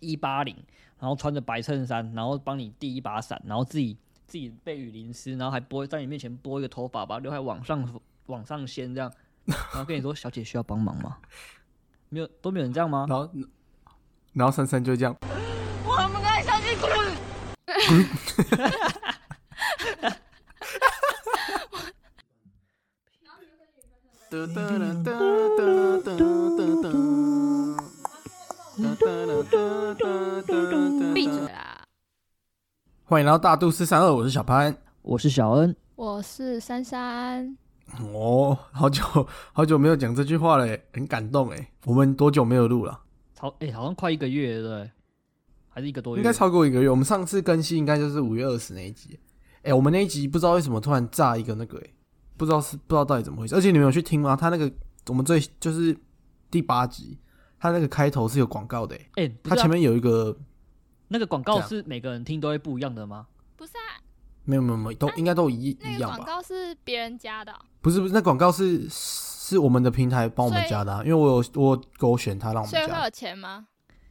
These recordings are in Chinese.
一八零，然后穿着白衬衫，然后帮你递一把伞，然后自己自己被雨淋湿，然后还拨在你面前拨一个头发，把刘海往上往上掀，这样，然后跟你说：“小姐需要帮忙吗？”没有，都没有人这样吗？然后，然后珊珊就这样。我不敢相信，哈哈哈哈哈哈哈哈！哒哒哒哒哒哒哒。闭嘴啊！欢迎来到大都市三二，我是小潘。我是小恩，我是珊珊，哦，好久好久没有讲这句话了，很感动哎。我们多久没有录了？超哎、好像快一个月对不对？还是一个多月？应该超过一个月。我们上次更新应该就是五月二十那一集。哎、我们那一集不知道为什么突然炸一个那个、哎，不知道是不知道到底怎么回事。而且你们有去听吗？他那个我们最就是第八集，他那个开头是有广告的、哎，哎、不是啊他前面有一个那个广告是每个人听都会不一样的吗？不是啊？没有没有没有，都应该都一那个广一样吧？告是别人加的哦、不是不是，那广告是是我们的平台帮我们加的、啊，因为我有我勾选他让我们加，所以会有钱吗？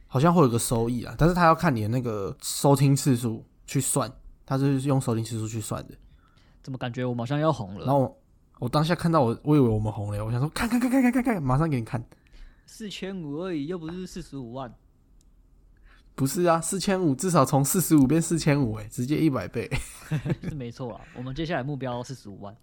好像会有个收益啊，但是他要看你的那个收听次数去算，他是用收听次数去算的。怎么感觉我们好像要红了？然后我我当下看到我，我以为我们红了，我想说看看看看看看看，马上给你看。四千五而已，又不是四十五万。不是啊，四千五至少从四十五变四千五，哎，直接一百倍。是没错啊。我们接下来目标四十五万，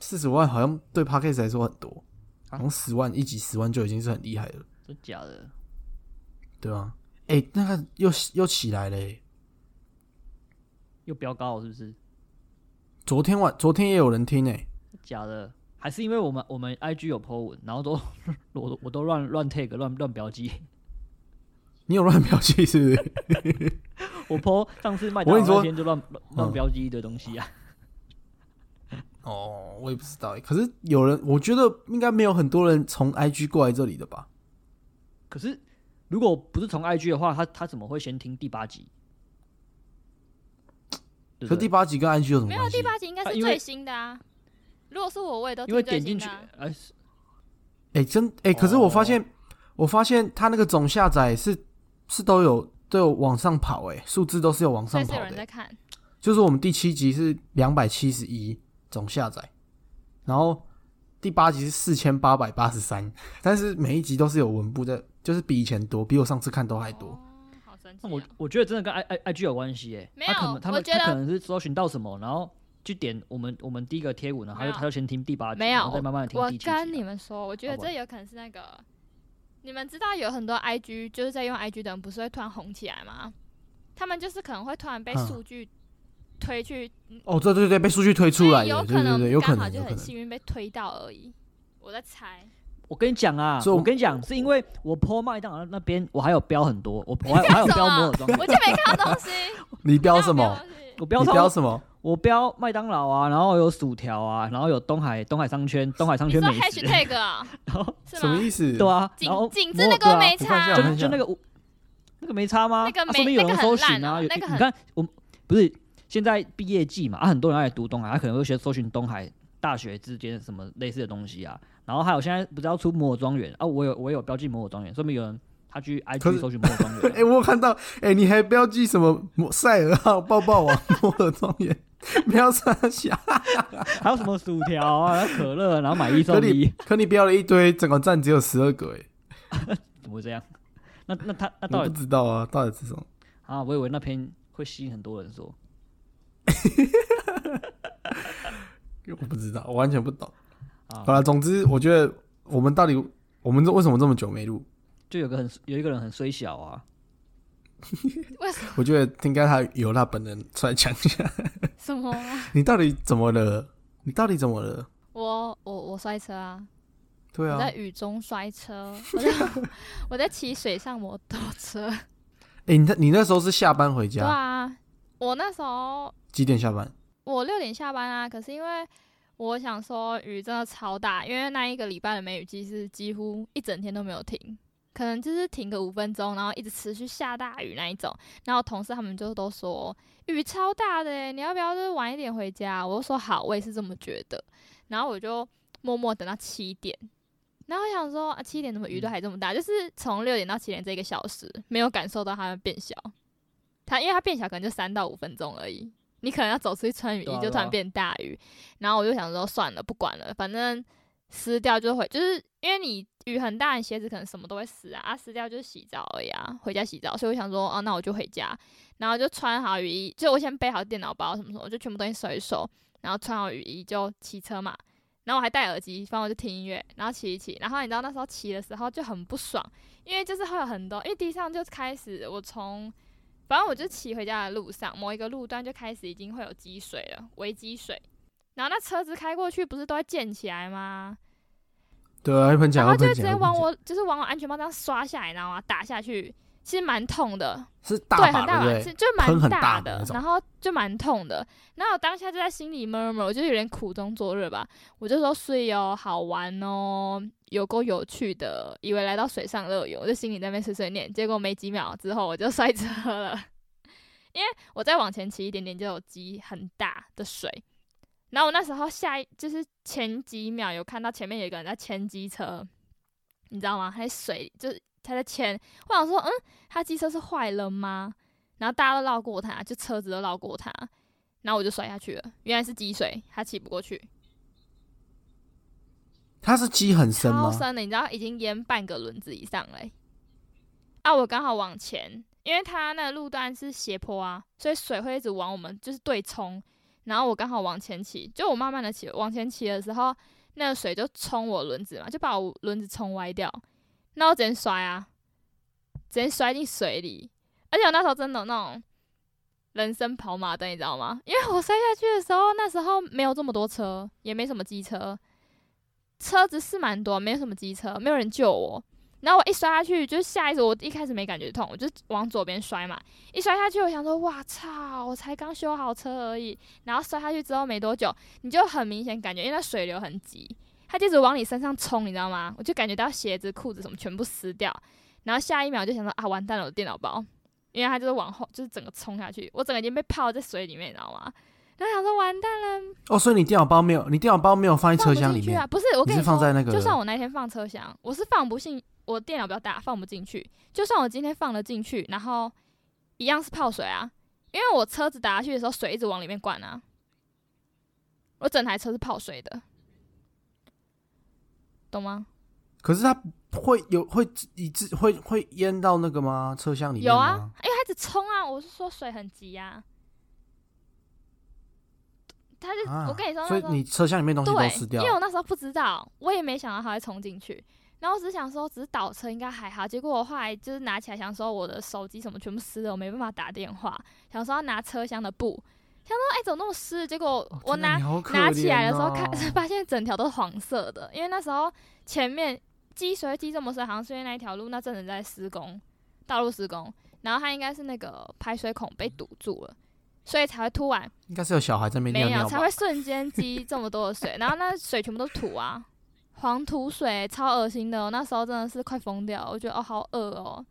四十万好像对 p a c k a g e 来说很多，好像十万一集十万就已经是很厉害了，真假的？对啊？哎、那个又又起来了、欸，又飙高了是不是？昨天晚昨天也有人听哎、假的？还是因为我们我们 IG 有 po 文，然后都我我都乱乱 take 乱乱标记。你有乱标记是不是？我 po 上次麦当劳我跟你说那天就乱乱标记一堆东西啊。哦，我也不知道欸，可是有人，我觉得应该没有很多人从 IG 过来这里的吧？可是如果不是从 IG 的话，他他怎么会先听第八集？可？第八集跟 IG 有什么没有，第八集应该是最新的啊。如果是我，我也都因为点进去哎、是哎、真哎、可是我发哦现，我发现它那个总下载是是都有都有往上跑、哎，数字都是有往上跑的、欸。有人在看，就是我们第七集是两百七十一总下载，然后第八集是四千八百八十三，但是每一集都是有文部的，就是比以前多，比我上次看都还多。哦，好神奇那我啊！我觉得真的跟 I I I G 有关系耶。没有他可能他们我觉得他可能是搜寻到什么，然后去点我们我们第一个贴文，然后他就他就先听第八集，没有然后再慢慢的听我第七集我。跟你们说，我觉得这有可能是那个，你们知道有很多 IG 就是在用 IG 的人，不是会突然红起来吗？他们就是可能会突然被嗯数据推去，哦，对对对，被数据推出来有的，对对对，可能有可刚好就。很幸运被推到而已。我在猜，我跟你讲啊，所以我我跟你讲，是因为我 po 麦当劳那边我还有标很多，我我还我还有标摩尔庄园，我就没看到东西。你标什么？我标你标什么？我标麦当劳啊，然后有薯条啊，然后有东海东海商圈东海商圈美食，hashtag 啊？然后？什么意思？对啊，然后景景致那摩尔对啊个没差就就那个那个没差吗？那个没有人那个很搜寻啊，那个很你看我不是现在毕业季嘛，啊，很多人要来读东海，他可能会学搜寻东海大学之间什么类似的东西啊，然后还有现在不是要出摩尔庄园啊，我有我有标记摩尔庄园，说明有人他去可 IG 搜寻摩尔庄园啊、哎、我有看到，哎、你还标记什么塞尔号、抱抱王、摩尔庄园，不要傻想。还有什么薯条啊、可乐，然后买一可你送一，可你标了一堆，整个站只有十二个，哎，怎么会这样？那那他那到底不知道啊，到底是什么？啊？我以为那篇会吸引很多人说，我不知道，我完全不懂。啊好了，总之我觉得我们到底我们这为什么这么久没录？就有个很有一个人很衰小啊，为什么？我觉得应该他由他本人出来讲一下，什么啊？你到底怎么了？你到底怎么了？我我我摔车啊！对啊，我在雨中摔车，我在 我在骑水上摩托车。哎、你那你那时候是下班回家对家，啊，我那时候几点下班？我六点下班啊，可是因为我想说雨真的超大，因为那一个礼拜的梅雨季是几乎一整天都没有停，可能就是停个五分钟，然后一直持续下大雨那一种。然后同事他们就都说雨超大的欸，你要不要就是晚一点回家？我就说好，我也是这么觉得。然后我就默默等到七点，然后我想说，啊，七点怎么雨都还这么大？就是从六点到七点这个小时，没有感受到它变小。它因为它变小，可能就三到五分钟而已。你可能要走出去穿雨衣，就突然变大雨。然后我就想说，算了，不管了，反正湿掉就会，就是因为你雨很大，你鞋子可能什么都会湿啊，啊湿掉就是洗澡而已啊，回家洗澡。所以我想说，哦、那我就回家，然后就穿好雨衣，就我先背好电脑包什么什么，我就全部东西收一收，然后穿好雨衣就骑车嘛。然后我还戴耳机，反正我就听音乐，然后骑一骑。然后你知道那时候骑的时候就很不爽，因为就是会有很多，因为地上就开始我从，反正我就骑回家的路上，某一个路段就开始已经会有积水了，微积水。然后那车子开过去不是都会溅起来吗？对啊，会喷然后就直接往我就是往我安全帽这样刷下来，然后打下去，其实蛮痛的。是大对，把很大？是就蛮大的然后就蛮痛的。然后我当下就在心里 murmur，我就有点苦中作乐吧。我就说睡哦，好玩哦，有够有趣的，以为来到水上乐园，我就心里在那边碎碎念。结果没几秒之后我就 摔车了，因为我再往前骑一点点就有积很大的水。然后我那时候下一就是前几秒有看到前面有个人在牵机车，你知道吗？他在水就是他在牵，我想说，嗯，他机车是坏了吗？然后大家都绕过他，就车子都绕过他，然后我就摔下去了。原来是积水，他骑不过去，它是积很深吗？超深的，你知道已经淹半个轮子以上嘞、啊，我刚好往前，因为它那个路段是斜坡啊，所以水会一直往我们就是对冲。然后我刚好往前骑，就我慢慢的骑，往前骑的时候，那个水就冲我轮子嘛，就把我轮子冲歪掉。那我直接摔啊，直接摔进水里。而且我那时候真的那种人生跑马灯，你知道吗？因为我摔下去的时候，那时候没有这么多车，也没什么机车，车子是蛮多，没有什么机车，没有人救我。然后我一摔下去，就是下意识，我一开始没感觉痛，我就往左边摔嘛。一摔下去，我想说，哇操，我才刚修好车而已。然后摔下去之后没多久，你就很明显感觉，因为那水流很急，它就一直往你身上冲，你知道吗？我就感觉到鞋子、裤子什么全部湿掉。然后下一秒就想说啊，完蛋了，我的电脑包，因为它就是往后，就是整个冲下去，我整个已经被泡在水里面，你知道吗？然后想说完蛋了，哦，所以你电脑包没有，你电脑包没有放在放车厢里面不去啊？，不是，我跟你是说，放在那个就算我那天放车厢，我是放不进，我电脑比较大，放不进去。就算我今天放了进去，然后一样是泡水啊，因为我车子打下去的时候，水一直往里面灌啊。我整台车是泡水的，懂吗？可是它会有会一直会会淹到那个吗？车厢里面有啊？，因为它一直冲啊，我是说水很急啊。它就、啊，我跟你说，所以你车厢里面东西都对，湿掉因为我那时候不知道，我也没想到他会冲进去。然后我只是想说，只是倒车应该还好。结果我后来就是拿起来，想说我的手机什么全部湿了，我没办法打电话。想说要拿车厢的布，想说哎、怎么那么湿？结果我拿、拿起来的时候看，哦 发现整条都是黄色的，因为那时候前面积水积这么深，好像是因为那一条路那阵子在施工，道路施工，然后它应该是那个排水孔被堵住了，所以才会突然应该是有小孩在那边没有，尿尿吧才会？瞬间积这么多的水，然后那水全部都是土啊，黄土水，超恶心的、哦。那时候真的是快疯掉，我觉得哦好恶哦。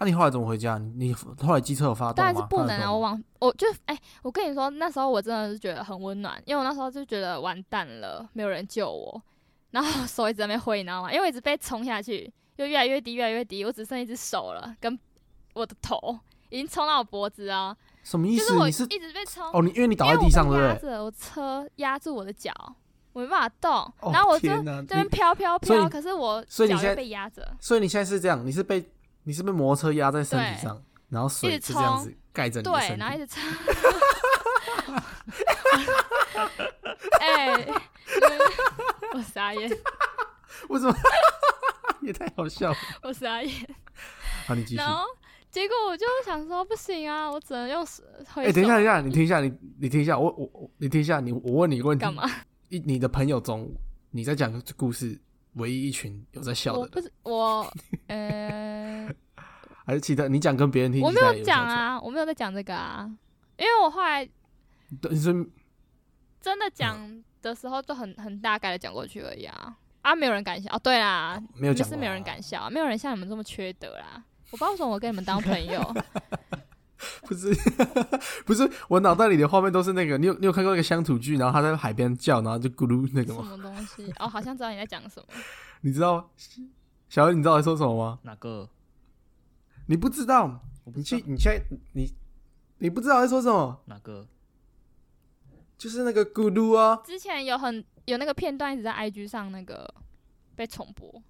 那、你后来怎么回家？你你后来机车有发动当吗？然是不能啊，发得动吗我往我就哎、我跟你说，那时候我真的是觉得很温暖，因为我那时候就觉得完蛋了，没有人救我，然后手一直在那边挥，你知道吗？因为我一直被冲下去，就越来越低，越来越低，我只剩一只手了，跟我的头已经冲到我脖子啊，什么意思？就是我一直被冲。哦，你因为你倒在地上，了对不对？我车压住我的脚，我没办法动，哦然后我就这边你飘飘飘，可是我所以你现在被压着，所以你现在是这样，你是被你是被摩托车压在身体上，然后水一直就这样冲子盖着你的对，然后一直冲。哎、嗯 我傻眼，为什么？也太好笑了。我傻眼。好，你继续。然后结果我就想说，不行啊，我只能用手挥哎、等一下，等一下，你听一下，你你听一下，我我我，你听一下，你我问你一个问题，干嘛？一你的朋友中，你在讲这故事，唯一一群有在笑的人，我不是我，呃，还是其他你讲跟别人听，我没有讲啊，我没有在讲这个啊，因为我后来对你说真的讲的时候就很很大概的讲过去而已啊。啊，没有人敢笑。哦。对啦，没有讲过你们是没有人啊敢笑，没有人像你们这么缺德啦。我不知道为什么我跟你们当朋友，不是 不是，我脑袋里的画面都是那个，你有你有看过那个乡土剧，然后他在海边叫，然后就咕噜那个吗什？么东西？哦，好像知道你在讲什么。你知道小恩，你知道在说什么吗？哪个？你不知道？你我不知道去，你现在你你不知道在说什么？哪个？就是那个咕噜啊，之前有很有那个片段一直在 IG 上那个被重播，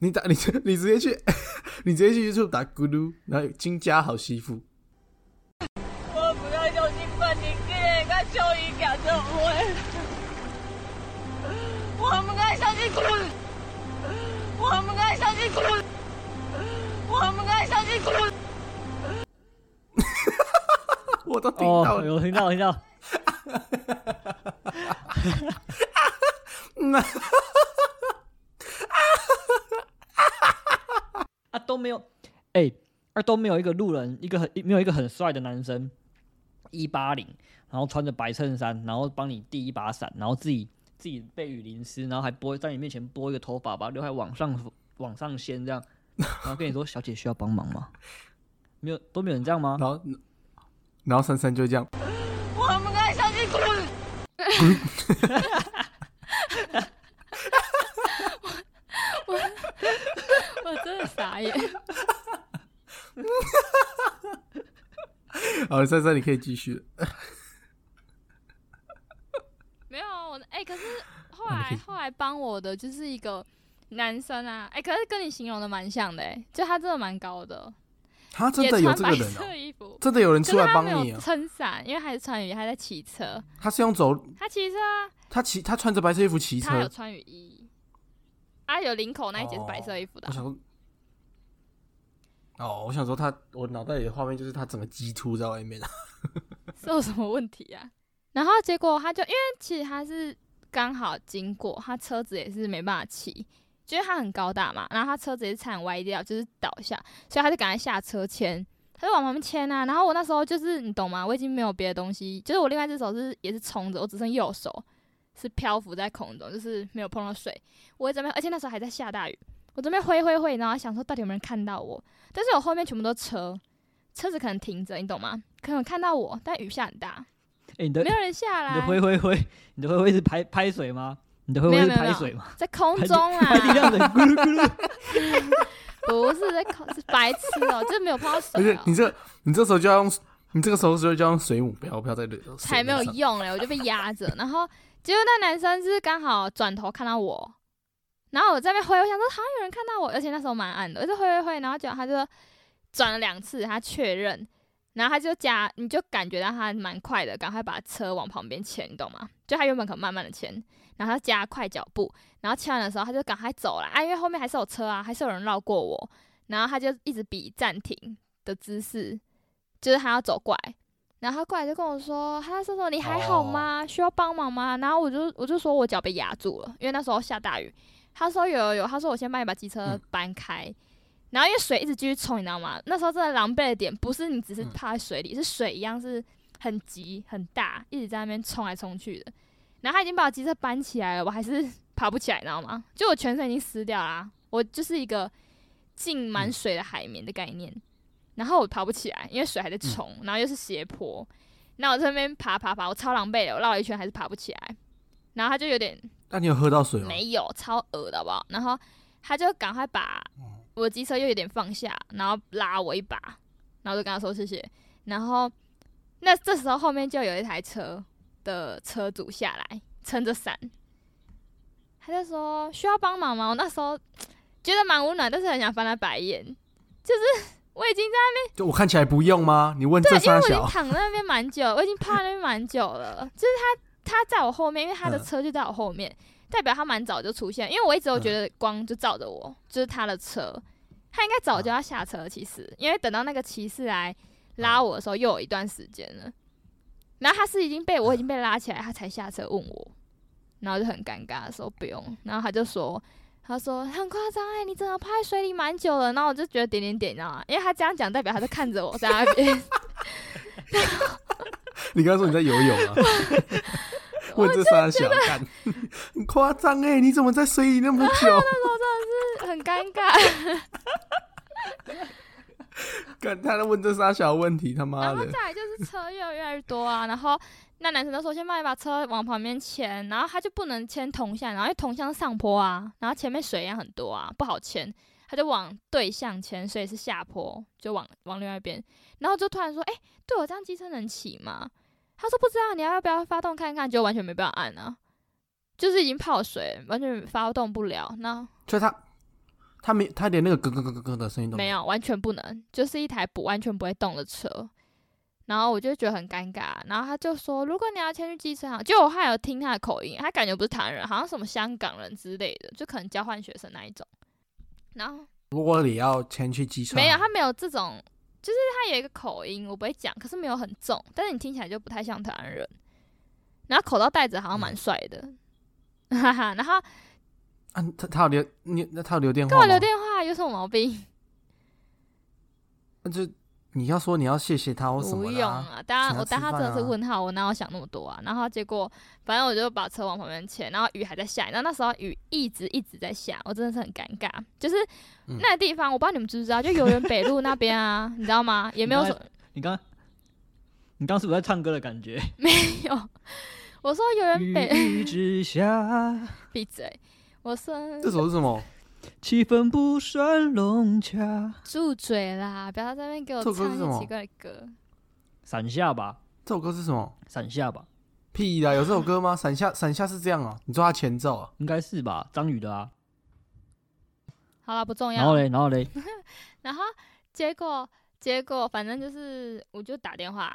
你打 你你直接去 你直接去 YouTube 打咕噜，然后金家好媳妇，我不要相信半年给个秋雨讲这会，我们该相信咕噜，我们该相信咕噜，我们该相信咕噜。我都听到哦，了。有听到，听到。没有，哎、而都没有一个路人，一个很没有一个很帅的男生，一八零，然后穿着白衬衫，然后帮你递一把伞，然后自己自己被雨淋湿，然后还拨在你面前拨一个头发，把刘海往上往上掀这样，然后跟你说小姐需要帮忙吗？没有都没有人这样吗？然后然后珊珊就这样，我们该相信咕噜。我真的傻眼。好，珊珊你可以继续。没有我哎、可是后来后来帮我的就是一个男生啊，哎、可是跟你形容的蛮像的哎、就他真的蛮高的，他真的有这个人哦、色衣服，真的有人出来帮你啊！撑伞，因为还是穿雨衣，他在骑车，他是用走，他骑车啊，他骑他穿着白色衣服骑车。他有穿雨衣，啊有领口那一节是白色衣服的啊、我想说，哦，我想说他，我脑袋里的画面就是他整个鸡突在外面啊。是有什么问题啊？然后结果他就因为其实他是刚好经过，他车子也是没办法骑，就是他很高大嘛，然后他车子也是差点歪掉，就是倒下，所以他就赶快下车牵，他就往旁边牵啊。然后我那时候就是你懂吗？我已经没有别的东西，就是我另外一只手是也是冲着，我只剩右手是漂浮在空中，就是没有碰到水。我这边，而且那时候还在下大雨，我这边挥挥挥，然后想说到底有没有人看到我，但是我后面全部都车，车子可能停着，你懂吗？可能看到我，但雨下很大，哎、你的没有人下来。你的挥挥挥，你的挥挥是拍拍水吗？你的挥挥是拍水吗？在空中啦，拍地上的咕噜咕噜。不是在空，是白痴哦、就是没有碰到而水不是你这你这时候就要用，你这个时候就要用水母，不要不要在水才没有用嘞，我就被压着。然后结果那男生是刚好转头看到我，然后我在那边挥，我想说好像有人看到我，而且那时候蛮暗的，我就挥挥挥，然后结果他就转了两次，他确认，然后他就加，你就感觉到他蛮快的，赶快把车往旁边牵，你懂吗？就他原本可慢慢的牵，然后他加快脚步，然后牵完的时候他就赶快走了啊，因为后面还是有车啊，还是有人绕过我，然后他就一直比暂停的姿势，就是他要走过来。然后他过来就跟我说，他说说你还好吗？需要帮忙吗？然后我就我就说我脚被压住了，因为那时候下大雨。他说有有有，他说我先帮你把机车嗯搬开。然后因为水一直继续冲，你知道吗？那时候真的狼狈的点不是你只是嗯泡在水里，是水一样是很急很大，一直在那边冲来冲去的。然后他已经把我机车搬起来了，我还是 爬不起来，你知道吗？就我全身已经湿掉啦，我就是一个浸满水的海绵的概念。然后我爬不起来，因为水还在冲，然后又是斜坡，那我在那边爬爬爬，我超狼狈的，我绕了一圈还是爬不起来。然后他就有点那你有喝到水吗？没有，超恶的好不好？然后他就赶快把我的机车又有点放下，然后拉我一把，然后就跟他说谢谢。然后那这时候后面就有一台车的车主下来撑着伞，他就说需要帮忙吗？我那时候觉得蛮温暖，但是很想翻他白眼，就是我已经在那边就我看起来不用吗？你问这对，因为我已经躺在那边蛮久，我已经趴在那边蛮久了。就是他他在我后面，因为他的嗯车就在我后面，代表他蛮早就出现。因为我一直都觉得光就照着我，就是他的车，他应该早就要下车。其实，因为等到那个骑士来拉我的时候，又有一段时间了。然后他是已经被我已经被拉起来，他才下车问我，然后就很尴尬的说不用，然后他就说。他说很夸张哎，你真的趴在水里蛮久了，然后我就觉得点点点，你知道吗？因为他这样讲，代表他在看着我在那边。你刚刚说你在游泳啊？问这仨小干，很夸张哎！你怎么在水里那么久？很尴尬。看他在问这仨小问题，他妈然后的，再来就是车越越来越多啊，然后那男生就说先帮你把车往旁边牵，然后他就不能牵同向，然后因为同向上坡啊，然后前面水也很多啊，不好牵，他就往对向牵，所以是下坡，就往往另外一边，然后就突然说，哎、对我这样机车能骑吗？他说不知道，你要不要发动看看？就完全没办法按啊，就是已经泡水，完全发动不了，那所以他他没他连那个咯咯咯咯咯的声音都。没有，完全不能，就是一台不完全不会动的车。然后我就觉得很尴尬，然后他就说，如果你要迁去机车行，就我还有听他的口音，他感觉不是台湾人，好像什么香港人之类的，就可能交换学生那一种。然后如果你要迁去机车行，没有，他没有这种，就是他有一个口音，我不会讲，可是没有很重，但是你听起来就不太像台湾人。然后口罩戴着好像蛮帅的，哈哈。然后啊，他他有留你那他有留电话跟我留吗电话有什么毛病？那就你要说你要谢谢他或什不么的啊、用啊，当然我当他真的是问号，我哪有想那么多啊？然后结果反正我就把车往旁边牵，然后雨还在下，然后那时候雨一直一直在下，我真的是很尴尬。就是嗯那个地方，我不知道你们知不知道，就游园北路那边啊，你知道吗？也没有什么你刚你刚刚是不是在唱歌的感觉？没有。我说游园北，雨一直下，闭嘴！我说这首是什么？气氛不算融洽。住嘴啦！不要在那边给我这首歌是什么唱一些奇怪的歌。伞下吧，这首歌是什么？伞下吧，屁啦，有这首歌吗？伞下伞下是这样啊？你说他前奏啊？应该是吧？张宇的啊。好了，不重要。然后嘞，然后嘞，然后结果结果反正就是，我就打电话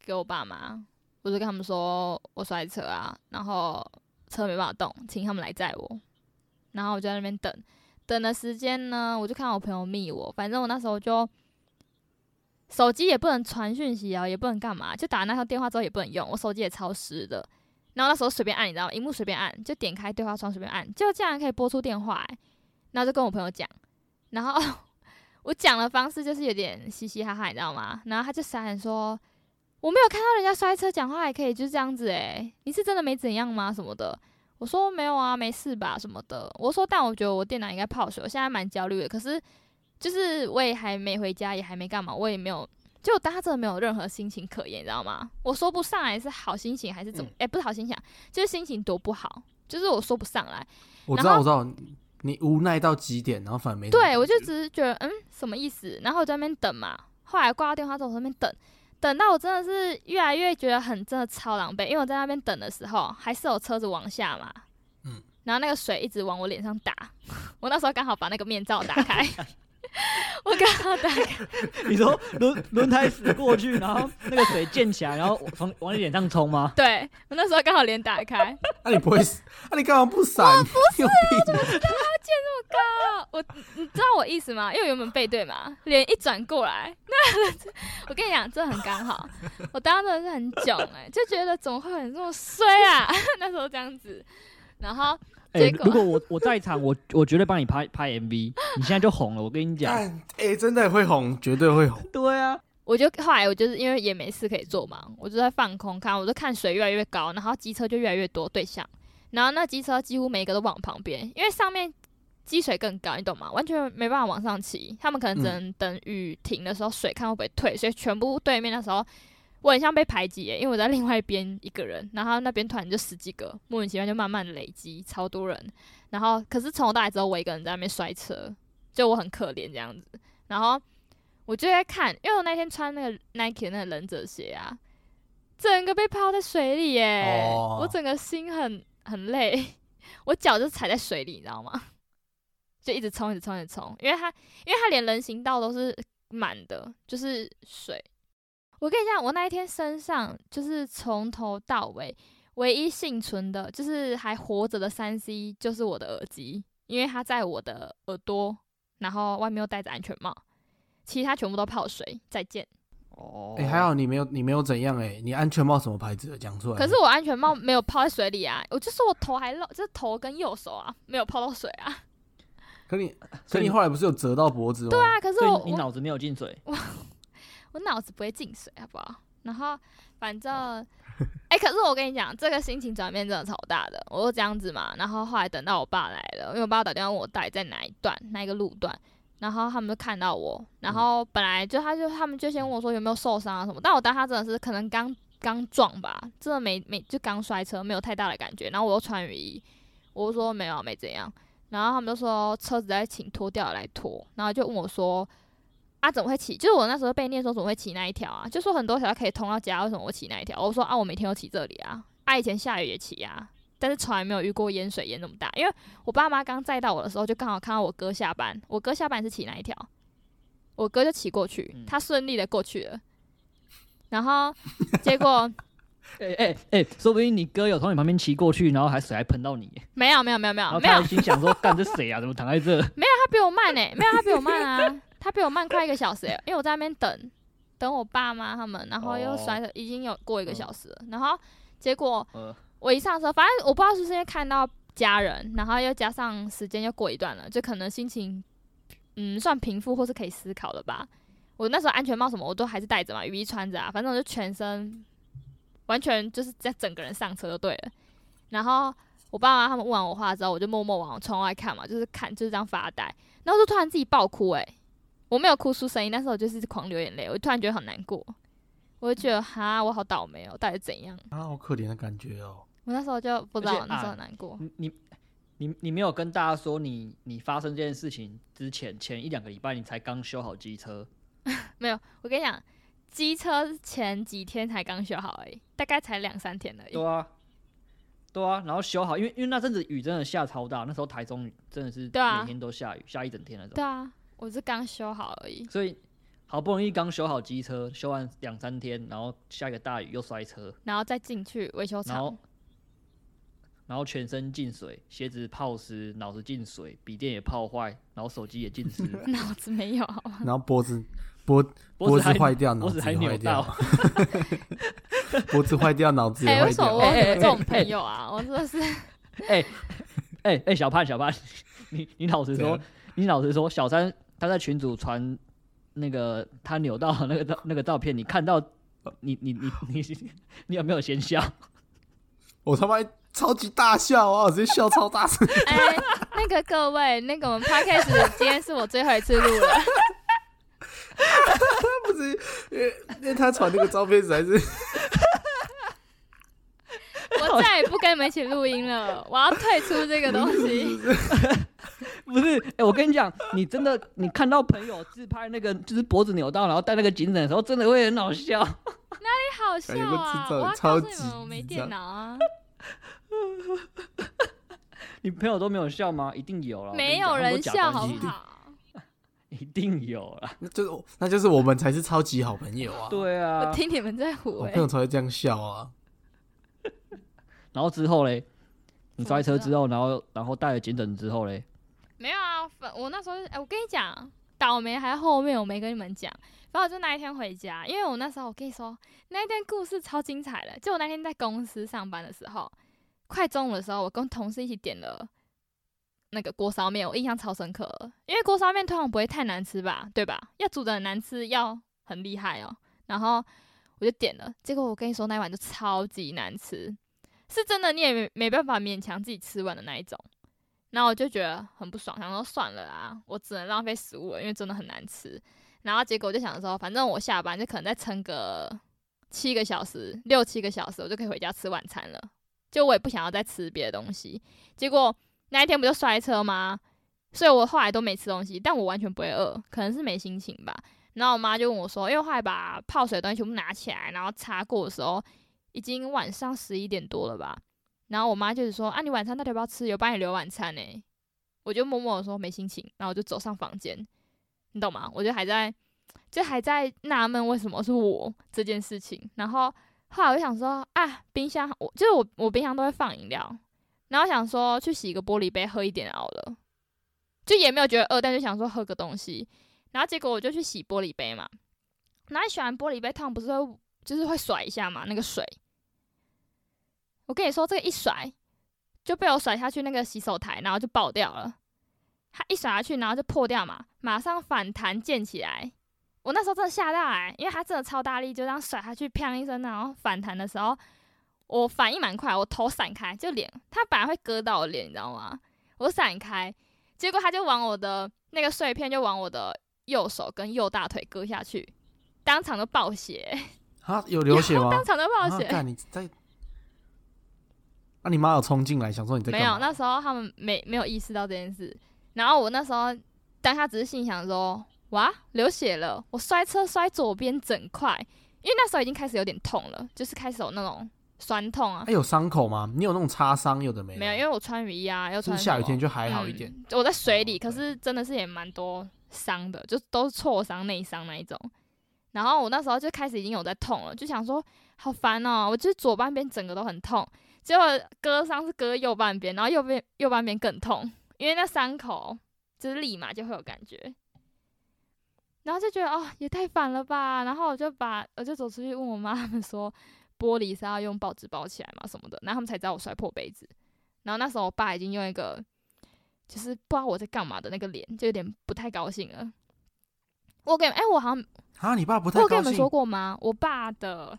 给我爸妈，我就跟他们说我摔车啊，然后车没办法动，请他们来载我。然后我就在那边等，等的时间呢，我就看到我朋友密我，反正我那时候就手机也不能传讯息啊，也不能干嘛，就打那套电话之后也不能用，我手机也超湿的。然后那时候随便按，你知道吗？荧幕随便按，就点开对话窗随便按，就竟然可以拨出电话、欸，然后就跟我朋友讲，然后 我讲的方式就是有点嘻嘻哈哈，你知道吗？然后他就傻眼说：“我没有看到人家摔车讲话还可以就是这样子诶、你是真的没怎样吗？什么的？”我说：“没有啊，没事吧？什么的。”我说：“但我觉得我电脑应该泡水，我现在蛮焦虑的。可是就是我也还没回家，也还没干嘛，我也没有。”就我当他真的没有任何心情可言，你知道吗？我说不上来是好心情还是怎么？哎、不是好心情啊，就是心情多不好，就是我说不上来。我知道，我知道，你无奈到极点，然后反而没对，我就只是觉得，嗯，什么意思？然后我在那边等嘛。后来挂到电话之后，我在那边等，等到我真的是越来越觉得很真的超狼狈，因为我在那边等的时候，还是有车子往下嘛，嗯，然后那个水一直往我脸上打，我那时候刚好把那个面罩打开，我刚好打开，你说轮轮胎死过去，然后那个水溅起来，然后从往你脸上冲吗？对我那时候刚好脸打开，啊，你不会死？啊，你干嘛不闪？不是，我怎么溅那么高，我你知道我意思吗？因为我原本背对嘛，脸一转过来，那我跟你讲，这很刚好。我当时真的是很囧哎、就觉得怎么会有人这么衰啊？那时候这样子，然后如果我我在场，我我绝对帮你拍拍 MV，你现在就红了。我跟你讲，干哎、真的会红，绝对会红。对啊，我就后来我就是因为也没事可以做嘛，我就在放空看，我就看水越来越高，然后机车就越来越多对象，然后那机车几乎每一个都往旁边，因为上面积水更高，你懂吗？完全没办法往上骑，他们可能只能等雨停的时候水看会不会退，所以全部对面那时候我很像被排挤耶，因为我在另外一边一个人，然后那边突然就十几个，莫名其妙就慢慢的累积，超多人，然后可是从头到尾只有我一个人在那边摔车，就我很可怜这样子，然后。我就在看，因为我那天穿那个 Nike 的那个忍者鞋啊，整个被泡在水里耶，哦我整个心很很累，我脚就踩在水里，你知道吗？就一直冲，一直冲，一直冲，因为它因为它连人行道都是满的，就是水。我跟你讲，我那一天身上就是从头到尾唯一幸存的，就是还活着的三 C，就是我的耳机，因为它在我的耳朵，然后外面又戴着安全帽。其他全部都泡水，再见。哦，哎、还好你没有，你没有怎样哎、你安全帽什么牌子的？讲出来。可是我安全帽没有泡在水里啊，我就说我头还露，就是头跟右手啊没有泡到水啊。可你，可你后来不是有折到脖子吗？对啊，可是我你脑子没有进水，我脑子不会进水，好不好？然后反正，哎、可是我跟你讲，这个心情转变真的超大的。我就这样子嘛，然后后来等到我爸来了，因为我爸打电话问我到底在哪一段哪一个路段，然后他们就看到我，然后本来就他就他们就先问我说有没有受伤啊什么，但我当他真的是可能刚刚撞吧，真的没没就刚摔车，没有太大的感觉。然后我又穿雨衣，我就说没有啊没怎样。然后他们就说车子在请拖掉来拖，然后就问我说啊怎么会骑？就是我那时候被念说怎么会骑那一条啊？就说很多条可以通到家，为什么我骑那一条？我说啊我每天都骑这里啊，啊以前下雨也骑啊。但是从来没有遇过淹水淹那么大，因为我爸妈刚载到我的时候，就刚好看到我哥下班。我哥下班是骑那一条，我哥就骑过去，嗯他顺利的过去了。然后 结果 哎哎哎，说不定你哥有从你旁边骑过去，然后还水还喷到你，没有没有没有没然后有没有，心想说：“干这谁啊？怎么躺在这 没有他比我慢呢、没有他比我慢啊，他比我慢快一个小时、欸，因为我在那边等等我爸妈他们，然后又哦摔了，已经有过一个嗯小时了。然后结果？”呃，我一上车，反正我不知道是不是因为看到家人，然后又加上时间又过一段了，就可能心情嗯算平复或是可以思考了吧。我那时候安全帽什么我都还是戴着嘛，雨衣穿着啊，反正我就全身完全就是在整个人上车就对了。然后我爸妈他们问完我话之后，我就默默往窗外看嘛，就是看就是这样发呆，然后就突然自己爆哭诶、我没有哭出声音，但是我就是狂流眼泪，我突然觉得很难过，我就觉得哈我好倒霉哦、到底怎样？啊，好可怜的感觉哦。我那时候就不知道，那时候啊很难过。你你你你没有跟大家说你你发生这件事情之前前一两个礼拜你才刚修好机车，没有，我跟你讲，机车前几天才刚修好而已，大概才两三天而已。对啊，对啊，然后修好，因为因为那阵子雨真的下超大，那时候台中真的是对啊每天都下雨，下一整天那种，对啊，我是刚修好而已。所以好不容易刚修好机车，修完两三天，然后下一个大雨又摔车，然后再进去维修然后厂，然后全身进水，鞋子泡湿，脑子进水，笔电也泡坏，然后手机也进湿，脑子没有好吗？然后脖子脖脖子还脖子坏掉，脑脖子还子也坏扭到掉，，脖子坏掉，脑子哎、也坏掉为什么我。有哎哎这种哎朋友啊？我真的是，哎哎哎，小潘小潘，你你老实说，你老实说，小三他在群主传那个他扭到那个照 那个照片，你看到你你你你 你有没有先笑？我他妈超级大笑啊！我直接笑超大声。哎、那个各位，那个我们 podcast 今天是我最后一次录了，不是，因为因为他传那个照片实在是，我再也不跟你们一起录音了，我要退出这个东西。不是，哎、我跟你讲，你真的你看到朋友自拍那个就是脖子扭到，然后戴那个颈枕的时候，真的会很好笑。哪里好笑啊！我要超级告诉你们，我没电脑啊，你朋友都没有笑吗？一定有了，没有人笑，好不？好？一定有啦。那就是那就是我们才是超级好朋友啊！，对啊我，听你们在唬哎、我朋友才会这样笑啊。然后之后嘞，你摔车之后，然后然后戴了颈枕之后嘞，没有啊，反我那时候，哎、我跟你讲，倒霉还后面我没跟你们讲。反正我就那一天回家，因为我那时候我跟你说，那一天故事超精彩的。就我那天在公司上班的时候，快中午的时候，我跟同事一起点了那个锅烧面，我印象超深刻，因为锅烧面通常不会太难吃吧，对吧？要煮的很难吃，要很厉害哦。然后我就点了，结果我跟你说那一碗就超级难吃，是真的你也没没办法勉强自己吃完的那一种。然后我就觉得很不爽，想说算了啊，我只能浪费食物了，因为真的很难吃。然后结果我就想说，反正我下班就可能再撑个七个小时、六七个小时，我就可以回家吃晚餐了。就我也不想要再吃别的东西。结果那一天不就摔车吗？所以我后来都没吃东西，但我完全不会饿，可能是没心情吧。然后我妈就问我说，因为后来把泡水的东西全部拿起来，然后擦过的时候，已经晚上十一点多了吧。然后我妈就是说：“啊，你晚餐到底要不要吃？有帮你留晚餐呢、我就默默的说没心情，然后我就走上房间，你懂吗？我就还在，就还在纳闷为什么是我这件事情。然后后来我就想说啊，冰箱我就是我我冰箱都会放饮料，然后想说去洗个玻璃杯喝一点好了，就也没有觉得饿，但就想说喝个东西。然后结果我就去洗玻璃杯嘛，然后洗完玻璃杯，烫不是会就是会甩一下嘛那个水。我跟你说，这个一甩就被我甩下去那个洗手台，然后就爆掉了。它一甩下去，然后就破掉嘛，马上反弹溅起来。我那时候真的吓到哎、因为它真的超大力，就这样甩下去，砰一声，然后反弹的时候，我反应蛮快，我头闪开，就脸，它本来会割到我脸，你知道吗？我闪开，结果它就往我的那个碎片就往我的右手跟右大腿割下去，当场就爆血，啊，有流血 吗？当场就爆啊，血。干你在？那、你妈有冲进来想说你在干没有，那时候他们没没有意识到这件事。然后我那时候当下只是心想说：“哇，流血了！我摔车摔左边整块，因为那时候已经开始有点痛了，就是开始有那种酸痛啊哎、。有伤口吗？你有那种擦伤？有的没？没有，因为我穿雨衣啊，又穿下雨天就还好一点。嗯我在水里，哦可是真的是也蛮多伤的，就都是挫伤、内伤那一种。然后我那时候就开始已经有在痛了，就想说好烦哦、我就是左半边整个都很痛，结果割伤是割右半边，然后右边右半边更痛，因为那伤口就是立马就会有感觉。然后就觉得哦，也太烦了吧。然后我就把我就走出去问我妈他们说，玻璃是要用报纸包起来嘛什么的，然后他们才知道我摔破杯子。然后那时候我爸已经用一个就是不知道我在干嘛的那个脸，就有点不太高兴了。我给哎、我好像啊，你爸不太高兴有跟你们说。过吗？我爸的，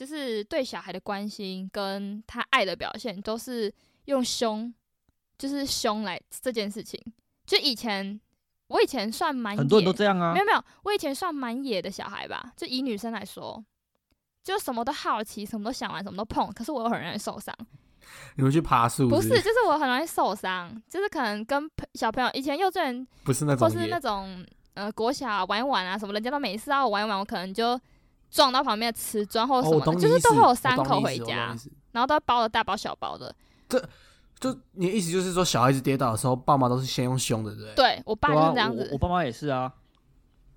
就是对小孩的关心跟他爱的表现，都是用凶，就是凶来这件事情。就以前我以前算蛮很多人野都这样啊没。有没有，我以前算蛮野的小孩吧，就以女生来说，就什么都好奇，什么都想玩，什么都碰，可是我又很容易受伤。你们去爬树不是，就是我很容易受伤，就是可能跟朋小朋友以前幼稚园不是那种或是那种呃国小啊玩一玩啊什么，人家都没事啊，我玩一玩，我可能就撞到旁边的瓷砖或什么的，就是都会有伤口回家然后都包了大包小包的。这就你的意思就是说，小孩子跌倒的时候，爸妈都是先用胸的，对不对？对我爸就是这样子，我我爸妈也是啊，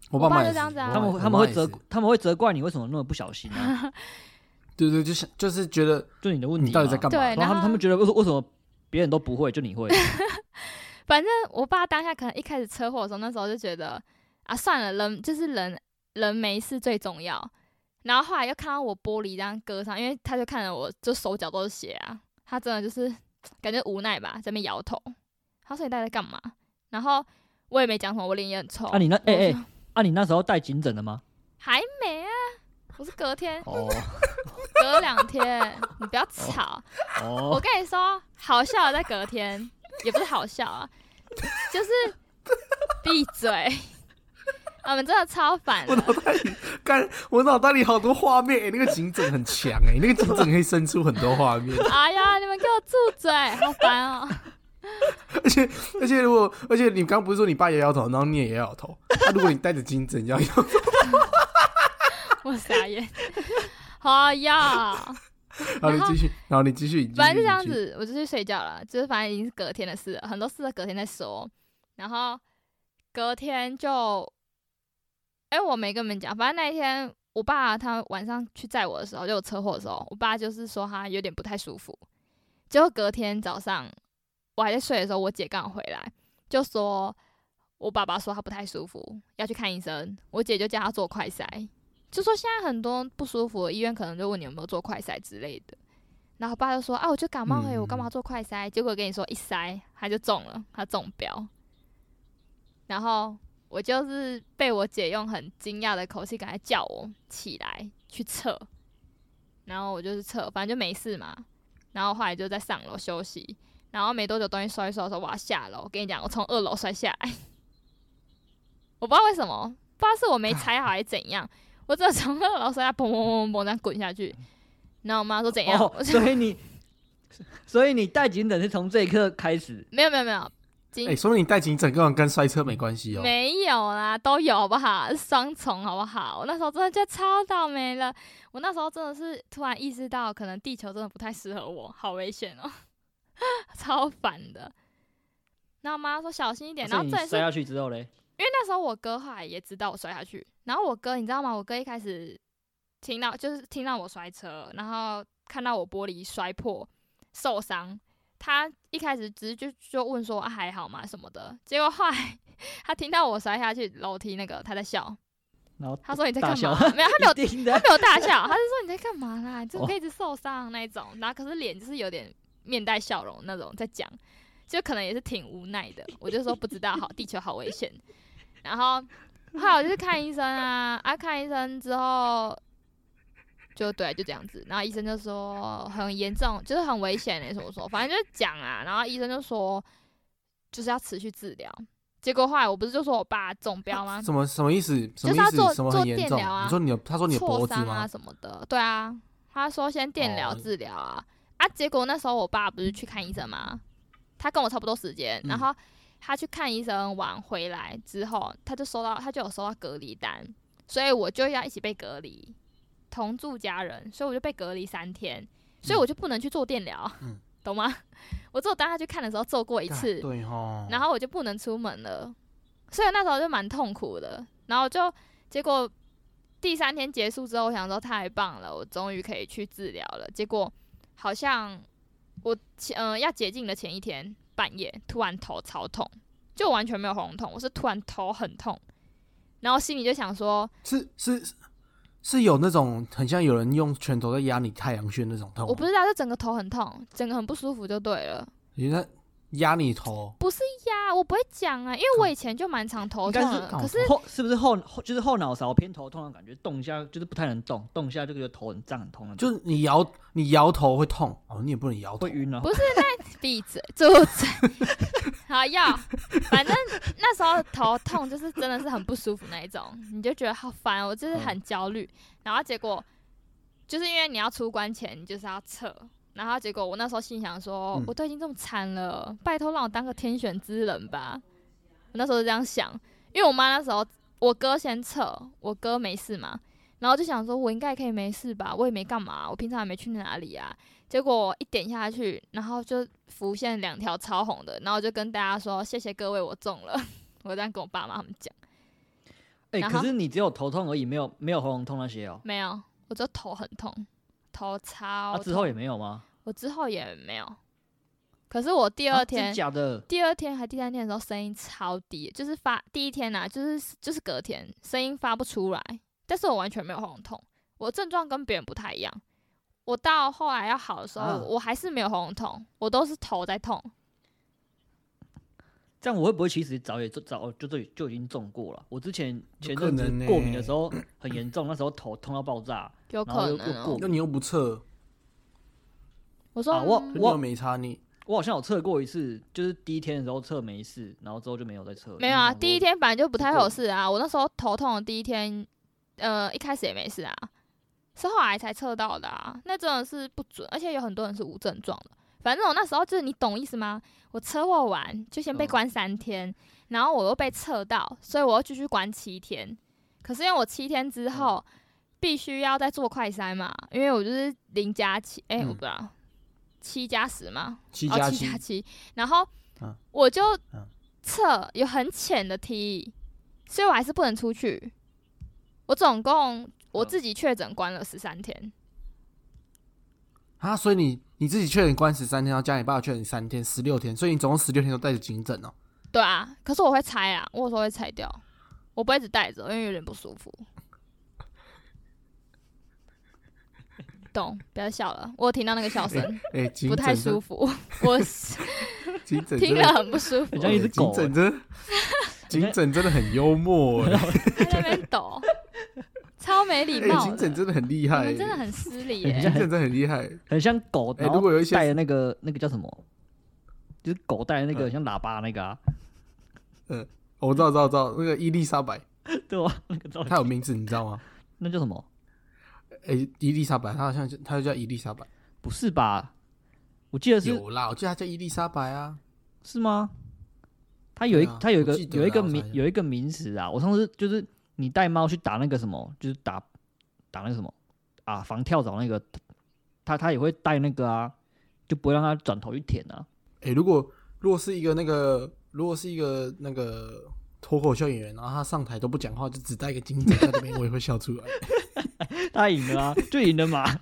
我爸妈也就是这样子啊他们他们会责他们会责怪你为什么那么不小心啊，对对，就是就是觉得就你的问题你到底在干嘛？对然后他们他们觉得为为什么别人都不会，就你会？反正我爸当下可能一开始车祸的时候，那时候就觉得啊，算了，人就是人，人没事最重要。然后后来又看到我玻璃这样割伤，因为他就看着我就手脚都是血啊，他真的就是 感觉无奈吧，在那边摇头。他说你到底在干嘛？然后我也没讲什么，我脸也很臭。啊你那哎哎啊，你那时候带颈枕了吗？还没啊，我是隔天哦隔两天，你不要吵。我哦，跟你说，好笑的在隔天，也不是好笑啊，就是闭嘴。我们真的超烦的，我脑袋里干，我脑袋里好多画面，哎、那个警枕很强哎、那个警枕可以生出很多画面，哎呀，你们给我住嘴，好烦哦！而且而且如果而且你刚不是说你爸也摇头，然后你也摇头，那、如果你带着金枕要摇头，我傻眼。好呀，然后你继续，然后你继续，反正就这样。子，我就去睡觉了。就是反正已经是隔天的事了，很多事都隔天再说。然后隔天就，哎、我没跟你们讲，反正那一天我爸他晚上去载我的时候，就有车祸的时候，我爸就是说他有点不太舒服。结果隔天早上我还在睡的时候，我姐刚好回来，就说我爸爸说他不太舒服，要去看医生。我姐就叫他做快筛，就说现在很多不舒服，医院可能就问你有没有做快筛之类的。然后我爸就说啊，我就感冒而已，我干嘛做快筛？结果跟你说一筛他就中了，他中标。然后我就是被我姐用很惊讶的口气赶快叫我起来去测，然后我就是测，反正就没事嘛。然后后来就在上楼休息，然后没多久东西摔一摔的时候，我要下楼。我跟你讲，我从二楼摔下来，我不知道为什么，不知道是我没踩好还是怎样，我真的从二楼摔下，砰砰砰砰砰这样滚下去。然后我妈说怎样？哦，所以你所以你带颈枕是从这一刻开始，没有没有没有，今哎、说明你带颈枕根本跟摔车没关系哦。没有啦，都有好不好？是 双重好不好？我那时候真的就超倒霉了。我那时候真的是突然意识到，可能地球真的不太适合我，好危险哦，超烦的。然后我妈说小心一点，然后摔下去之后嘞，因为那时候我哥后来也知道我摔下去，然后我哥你知道吗？我哥一开始听到就是听到我摔车，然后看到我玻璃摔破受伤，他一开始只是就就问说、啊、还好吗什么的，结果后来 他听到我摔下去楼梯那个他在笑，然后他说你在干嘛？没有，他没有他没有大笑，他是说你在干嘛啦？就哦可以一直受伤那一种，然后可是脸就是有点面带笑容那种在讲，就可能也是挺无奈的。我就说不知道，好，地球好危险。然后后来我就去看医生啊，啊看医生之后，就对，就这样子。然后医生就说很严重，就是很危险的什么说，反正就讲啊。然后医生就说，就是要持续治疗。结果后来我不是就说我爸中标吗？什么什么意思？什么意思？就是他做什么做？电疗啊你说你的，他说你挫伤啊吗？什么的，对啊，他说先电疗哦治疗啊、啊，结果那时候我爸不是去看医生吗？他跟我差不多时间，然嗯后他去看医生完回来之后，他就收到他就有收到隔离单，所以我就要一起被隔离，同住家人，所以我就被隔离三天，所以我就不能去做电疗，嗯懂吗？我只有当他去看的时候做过一次，对哦。然后我就不能出门了，所以那时候就蛮痛苦的。然后就结果第三天结束之后，我想说太棒了，我终于可以去治疗了。结果好像我前嗯、呃要解禁的前一天半夜，突然头超痛，就完全没有喉咙痛，我是突然头很痛，然后心里就想说，是是是有那种很像有人用拳头在压你太阳穴那种痛吗，我不知道，就整个头很痛，整个很不舒服就对了。压你头，不是压，我不会讲啊，因为我以前就蛮常头痛的，可是后是不是后后就是后脑勺偏头痛的感觉，动一下就是不太能动，动一下就觉得头很胀很痛那种，就是你摇你摇头会痛哦，你也不能摇头会。晕啊。不是那闭嘴，住嘴。好要，反正那时候头痛就是真的是很不舒服那一种，你就觉得好烦，我就是很焦虑。然后结果就是因为你要出关前，你就是要测。然后结果我那时候心想说，嗯我都已经这么惨了，拜托让我当个天选之人吧。我那时候就这样想，因为我妈那时候我哥先测，我哥没事嘛，然后就想说我应该也可以没事吧，我也没干嘛，我平常也没去哪里啊。结果一点下去，然后就浮现两条超红的，然后我就跟大家说谢谢各位，我中了。我这样跟我爸妈他们讲，哎、然后可是你只有头痛而已，没有没有喉咙痛那些哦、没有，我就头很痛，头超啊，痛。之后也没有吗？我之后也没有，可是我第二天、假的？第二天还第三天的时候声音超低，就是发第一天呐、就是就是隔天声音发不出来，但是我完全没有喉咙痛，我症状跟别人不太一样。我到后来要好的时候，啊我还是没有喉咙痛，我都是头在痛。这样我会不会其实早也早就就就已经中过了？我之前前阵子过敏的时候很严重，那时候头痛到爆炸。有然后可能、哦又又过。那你又不测，我说、啊我我没查你。我好像有测过一次，就是第一天的时候测没事，然后之后就没有再测。没有啊，第一天反正就不太有事啊。我那时候头痛的第一天，呃，一开始也没事啊，是后来才测到的啊。那真的是不准，而且有很多人是无症状的。反正我那时候就是你懂意思吗？我车祸完就先被嗯。关三天，然后我又被测到，所以我要继续关七天。可是因为我七天之后嗯。必须要再做快筛嘛，因为我就是零加七，哎、嗯。我不知道七加十嘛，七加七。哦七加，七，然后嗯。我就嗯。测有很浅的 T，所以我还是不能出去。我总共我嗯。自己确诊关了十三天，啊，所以你你自己确诊关十三天，然后家里爸爸确诊三天，十六天，所以你总共十六天都带着颈枕哦。对啊，可是我会拆啊，我有时候会拆掉，我不会一直带着，因为有点不舒服。懂，不要笑了，我有听到那个笑声，哎、警不太舒服，我警 诊听真的了很不舒服很，像一只警狗诊真，警枕真的很幽默 那边抖，超没礼哎、貌的。警诊真的很厉你害、们真的很失礼耶、很像警诊真的很厉害。很像狗，哎然后如果有一些带的那个那个叫什么，就是狗带的那个嗯像喇叭那个啊，哦我知道，知道，知道，那个伊丽莎白，对吧？那个造她有名字，你知道吗？那叫什么？哎、伊丽莎白，她好像就她就叫伊丽莎白。不是吧？我记得是有啦，我记得她叫伊丽莎白啊。是吗？它有一它有一个有一个名有一个名词啊，我上次就是你带猫去打那个什么，就是打打那个什么啊防跳蚤那个，它它也会带那个啊，就不会让它转头去舔啊。哎、如果如果是一个那个，如果是一个那个脱口秀演员，然后他上台都不讲话，就只带一个金子在那边，我也会笑出来。他赢了啊，就赢了嘛。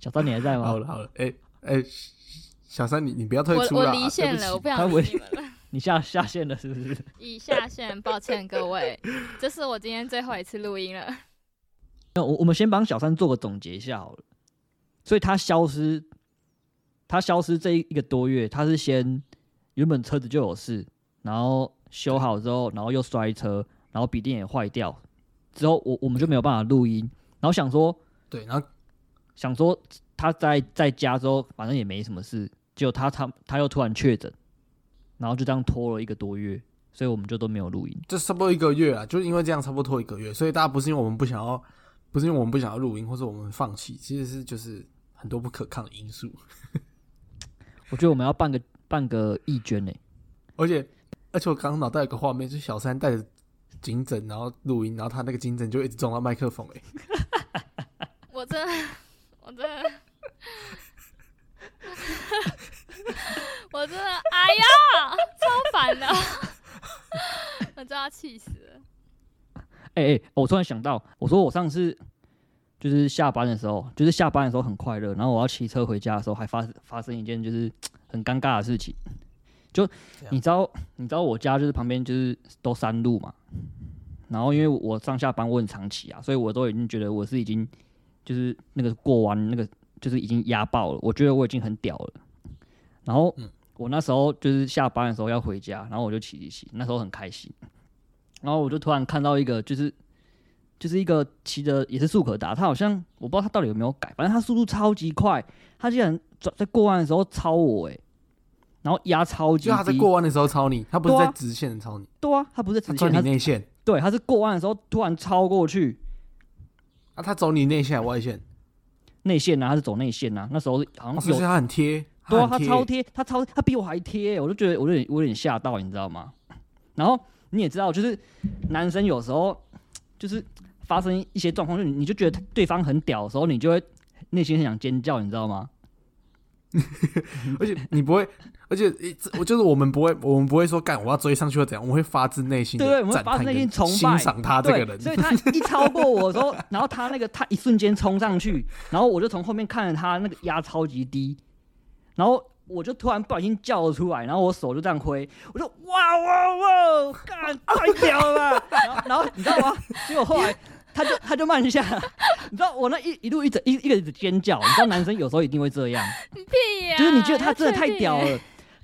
小三，你还在吗？好了好了，哎、哎、小三你你不要退我我离线了，我不想理你们了。你下下线了是不是？已下线，抱歉各位，这是我今天最后一次录音了。那我我们先帮小三做个总结一下好了。所以他消失，他消失这一一个多月，他是先原本车子就有事，然后修好之后，然后又摔车，然后笔电也坏掉，之后我我们就没有办法录音，然后想说对，然后想说他在在家之后，反正也没什么事，结果他他他又突然确诊，然后就这样拖了一个多月，所以我们就都没有录音。这差不多一个月啊，就是因为这样差不多拖一个月，所以大家不是因为我们不想要，不是因为我们不想要录音，或者我们放弃，其实是就是很多不可抗的因素，我觉得我们要办个办个义捐呢、而且而且我刚刚脑袋有个画面，就是小三带着颈枕然后录音，然后他那个颈枕就一直撞到麦克风、欸，我真的，我真的，我真的，哎呀，超烦的，我真要气死了。哎、哎、我突然想到，我说我上次就是下班的时候，就是下班的时候很快乐，然后我要骑车回家的时候，还发发生一件就是 很尴尬的事情。就你知道，你知道我家就是旁边就是都山路嘛，然后因为我上下班我很长骑啊，所以我都已经觉得我是已经就是那个过完那个就是已经压爆了，我觉得我已经很屌了。然后嗯我那时候就是下班的时候要回家，然后我就骑骑骑，那时候很开心。然后我就突然看到一个，就是就是一个骑的也是速可达，他好像我不知道他到底有没有改，反正他速度超级快，他竟然转在过弯的时候超我哎、然后压超级就他在过弯的时候超你，他不是在直线的超你，对啊，他不是直线，他你内线，对他是过弯的时候突然超过去啊，他走你内线还是外线，内线啊，他是走内线啊，那时候好哦像有所以他很贴，对啊，他超贴，他超他比我还贴，我就觉得我有点我有点吓到，你知道吗？然后你也知道，就是男生有时候就是发生一些状况，就你你就觉得对方很屌的时候，你就会内心很想尖叫，你知道吗？而且你不会，而且一我就是我们不会，我们不会说干我要追上去或怎样，我们会发自内心的对对，我们会发自内心跟崇拜欣赏他这个人，对所以他一超过我的时候，然后他那个他一瞬间冲上去，然后我就从后面看着他那个压超级低，然后我就突然不小心叫了出来，然后我手就这样挥，我就哇哇哇，干太屌了吧！然后然后你知道吗？结果后来他就他就慢下，你知道我那一一路一直一一个一直尖叫，你知道男生有时候一定会这样，屁呀、就是你觉得他真的太屌了。